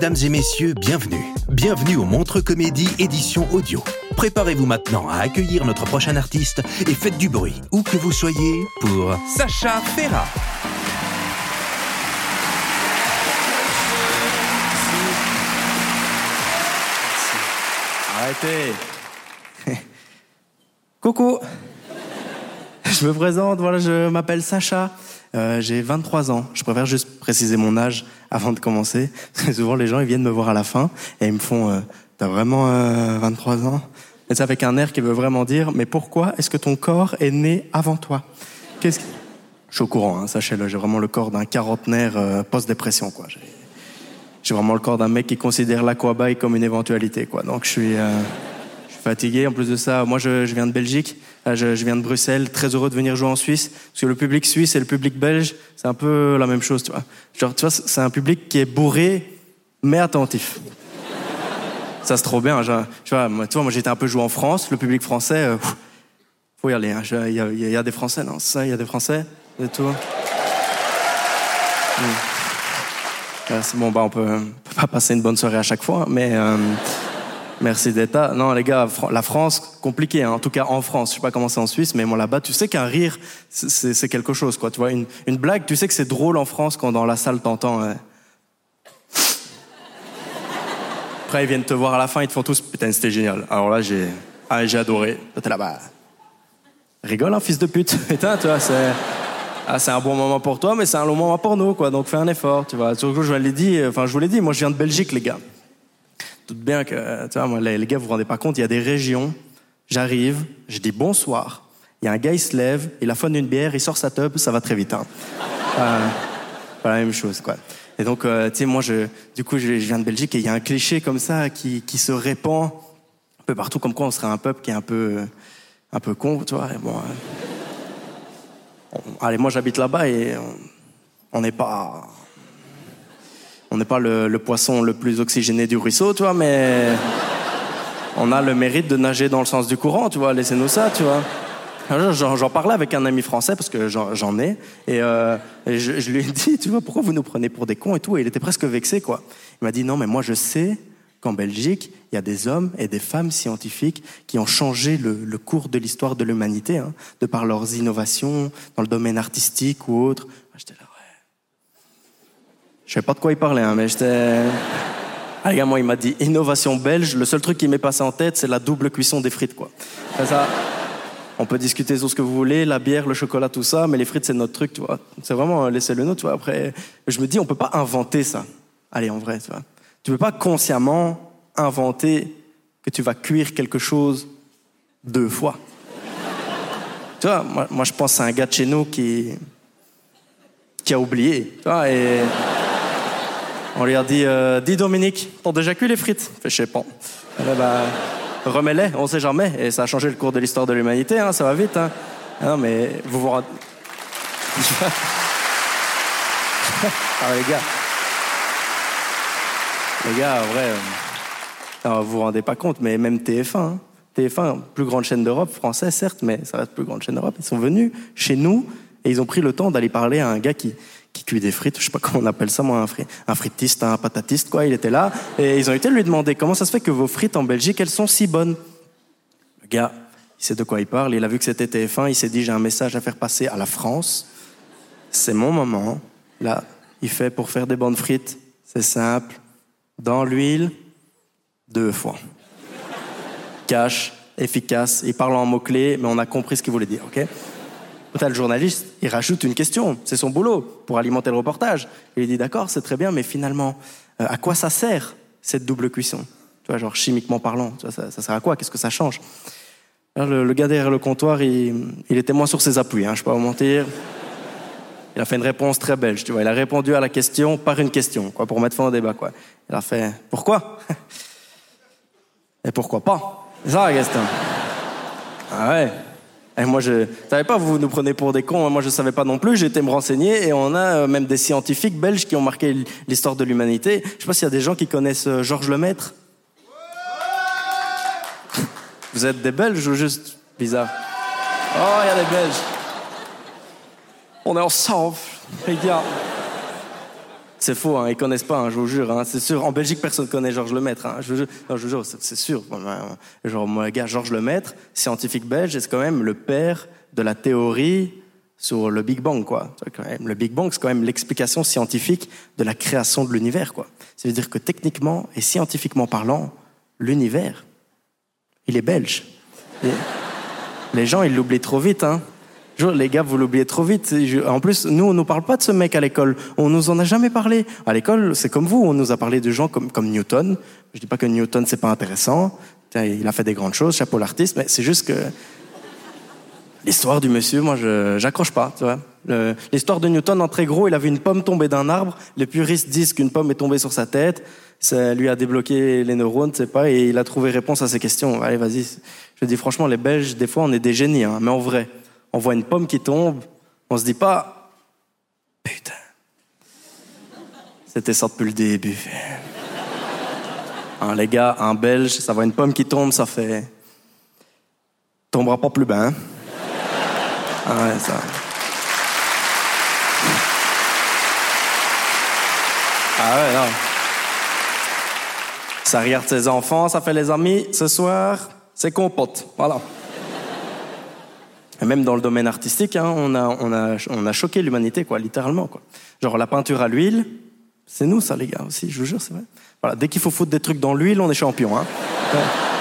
Mesdames et messieurs, bienvenue. Bienvenue au Montre Comédie édition audio. Préparez-vous maintenant à accueillir notre prochain artiste et faites du bruit, où que vous soyez, pour Sacha Ferra. Arrêtez. Coucou. Je me présente, voilà, je m'appelle Sacha. Euh, j'ai 23 ans. Je préfère juste préciser mon âge avant de commencer. Souvent, les gens, ils viennent me voir à la fin et ils me font euh, T'as vraiment euh, 23 ans? Et c'est avec un air qui veut vraiment dire Mais pourquoi est-ce que ton corps est né avant toi? Qu'est-ce que... Je suis au courant, hein, sachez-le. J'ai vraiment le corps d'un quarantenaire euh, post-dépression, quoi. J'ai... vraiment le corps d'un mec qui considère l'aquabike comme une éventualité, quoi. Donc, euh, je suis fatigué. En plus de ça, moi, je, viens de Belgique. Je, viens de Bruxelles, très heureux de venir jouer en Suisse, parce que le public suisse et le public belge, c'est un peu la même chose, tu vois. Genre, tu vois, c'est un public qui est bourré, mais attentif. Ça, c'est trop bien. tu vois, moi, moi j'étais un peu joué en France, le public français, euh, faut y aller. hein. Il il y a des Français, non? Ça, il y a des Français? Et tout. Hmm. Bon, bah, on peut, pas passer une bonne soirée à chaque fois, mais euh, merci là. Non, les gars, la France, compliqué, hein. en tout cas en France. Je sais pas comment c'est en Suisse, mais moi là-bas, tu sais qu'un rire, c'est- quelque chose, quoi. Tu vois, une, une blague, tu sais que c'est drôle en France quand dans la salle t'entends. euh, Après, ils viennent te voir à la fin, ils te font tous, putain, c'était génial. Alors là, j'ai, ah, j'ai adoré. T'es là, bah, rigole, hein, fils de pute. Putain, tu vois, c'est, ah, c'est un bon moment pour toi, mais c'est un long moment pour nous, quoi. Donc, fais un effort, tu vois. Surtout, je vous l'ai enfin, je vous l'ai dit, moi, je viens de Belgique, les gars. Tout bien que, tu vois, moi, les, gars, vous vous rendez pas compte, il y a des régions, j'arrive, je dis bonsoir. Il y a un gars, il se lève, il affonne une bière, il sort sa tub, ça va très vite, hein. Euh, pas la même chose, quoi. Et donc, euh, tu sais, moi, je, du coup, je, viens de Belgique et il y a un cliché comme ça qui, qui se répand un peu partout, comme quoi on serait un peuple qui est un peu, un peu con, tu vois. Et bon, euh, on- allez, moi, j'habite là-bas et on n'est pas, on n'est pas le, le poisson le plus oxygéné du ruisseau, tu vois, mais on a le mérite de nager dans le sens du courant, tu vois. Laissez-nous ça, tu vois. J'en parlais avec un ami français parce que j'en ai et, euh, et je, je lui ai dit tu vois pourquoi vous nous prenez pour des cons et tout et il était presque vexé quoi. Il m'a dit non mais moi je sais qu'en Belgique il y a des hommes et des femmes scientifiques qui ont changé le, le cours de l'histoire de l'humanité hein, de par leurs innovations dans le domaine artistique ou autre. J'étais là. Je sais pas de quoi il parlait hein, mais j'étais ah, gars, moi, il m'a dit innovation belge. Le seul truc qui m'est passé en tête, c'est la double cuisson des frites, quoi. Ça. On peut discuter sur ce que vous voulez, la bière, le chocolat, tout ça, mais les frites, c'est notre truc, tu vois. C'est vraiment euh, laisser le nôtre, tu vois. Après, je me dis, on peut pas inventer ça. Allez, en vrai, tu vois. Tu peux pas consciemment inventer que tu vas cuire quelque chose deux fois. tu vois, moi, moi, je pense à un gars de chez nous qui, qui a oublié, tu vois, et on lui a dit, euh, dis Dominique, t'as déjà cuit les frites je sais pas. Eh ben, bah, remets-les, on sait jamais. Et ça a changé le cours de l'histoire de l'humanité, hein, ça va vite. Hein. Non, mais vous vous rendez... ah, les gars. Les gars, en vrai, euh, vous vous rendez pas compte, mais même TF1, hein. TF1, plus grande chaîne d'Europe, français certes, mais ça reste plus grande chaîne d'Europe. Ils sont venus chez nous et ils ont pris le temps d'aller parler à un gars qui, qui cuit des frites, je sais pas comment on appelle ça, moi, un, fri- un fritiste, un patatiste, quoi. Il était là et ils ont été lui demander comment ça se fait que vos frites en Belgique, elles sont si bonnes? Le gars, il sait de quoi il parle, il a vu que c'était TF1, il s'est dit j'ai un message à faire passer à la France. C'est mon moment. Là, il fait pour faire des bonnes frites, c'est simple. Dans l'huile, deux fois. Cash, efficace, il parle en mots-clés, mais on a compris ce qu'il voulait dire, ok? Peut-être le journaliste, il rajoute une question, c'est son boulot, pour alimenter le reportage. Il dit d'accord, c'est très bien, mais finalement, euh, à quoi ça sert, cette double cuisson? Tu vois, genre chimiquement parlant, ça, sert à quoi? Qu'est-ce que ça change? Le, le, gars derrière le comptoir, il, il était moins sur ses appuis, hein, je peux pas vous mentir. Il a fait une réponse très belge, tu vois. Il a répondu à la question par une question, quoi, pour mettre fin au débat, quoi. Il a fait pourquoi? Et pourquoi pas? C'est ça la question. Ah ouais. Et moi, je savais pas, vous nous prenez pour des cons. Moi, je savais pas non plus. J'ai été me renseigner et on a même des scientifiques belges qui ont marqué l'histoire de l'humanité. Je sais pas s'il y a des gens qui connaissent Georges Lemaître. Vous êtes des Belges ou juste bizarre? Oh, il y a des Belges. On est ensemble, les gars. C'est faux, hein, ils connaissent pas, hein, je vous jure. Hein, c'est sûr. En Belgique, personne connaît Georges Lemaître. Hein, je, je vous jure, c'est sûr. Genre, mon gars, Georges Lemaître, scientifique belge, c'est quand même le père de la théorie sur le Big Bang, quoi? Le Big Bang, c'est quand même l'explication scientifique de la création de l'univers, quoi. Ça veut dire que techniquement et scientifiquement parlant, l'univers, il est belge. Les gens, ils l'oublient trop vite, hein. Les gars, vous l'oubliez trop vite. En plus, nous, on nous parle pas de ce mec à l'école. On nous en a jamais parlé. À l'école, c'est comme vous. On nous a parlé de gens comme, Newton. Je dis pas que Newton, c'est pas intéressant. Il a fait des grandes choses, chapeau l'artiste, mais c'est juste que l'histoire du monsieur, moi, je j'accroche pas. L'histoire de Newton, en très gros, il a vu une pomme tomber d'un arbre. Les puristes disent qu'une pomme est tombée sur sa tête. Ça lui a débloqué les neurones, c'est pas, et il a trouvé réponse à ces questions. Allez, vas-y. Je dis franchement, les Belges, des fois, on est des génies, hein, mais en vrai on voit une pomme qui tombe, on se dit pas, putain, c'était ça depuis le début. Hein, les gars, un Belge, ça voit une pomme qui tombe, ça fait, tombera pas plus bas. Hein? Ah ouais, ça. Ah ouais, non. Ça regarde ses enfants, ça fait les amis. Ce soir, c'est compote. Voilà. Et même dans le domaine artistique, hein, on, a, on, a, on a choqué l'humanité, quoi, littéralement. Quoi. Genre la peinture à l'huile, c'est nous ça, les gars, aussi, je vous jure, c'est vrai. Voilà, dès qu'il faut foutre des trucs dans l'huile, on est champion. Hein.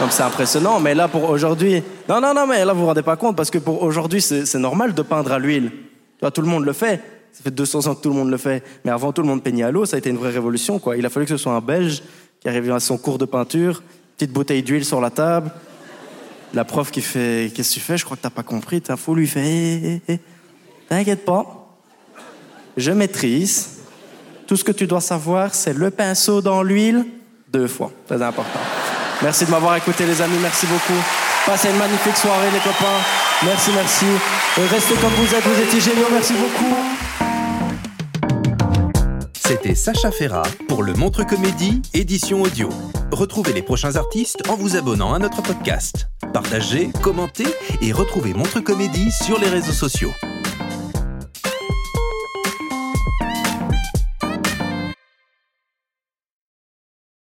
Donc c'est impressionnant, mais là pour aujourd'hui, non non non, mais là vous vous rendez pas compte parce que pour aujourd'hui c'est normal de peindre à l'huile. Tout le monde le fait. Ça fait 200 ans que tout le monde le fait. Mais avant tout le monde peignait à l'eau, ça a été une vraie révolution quoi. Il a fallu que ce soit un Belge qui arrive à son cours de peinture, petite bouteille d'huile sur la table, la prof qui fait Qu'est-ce que tu fais? Je crois que t'as pas compris. T'as lui fait hé, hé, hé. T'inquiète pas. Je maîtrise. Tout ce que tu dois savoir, c'est le pinceau dans l'huile deux fois. Très important. Merci de m'avoir écouté, les amis. Merci beaucoup. Passez une magnifique soirée, les copains. Merci, merci. Restez comme vous êtes. Vous étiez géniaux. Merci beaucoup. C'était Sacha Ferra pour le Montre Comédie, édition audio. Retrouvez les prochains artistes en vous abonnant à notre podcast. Partagez, commentez et retrouvez Montre Comédie sur les réseaux sociaux.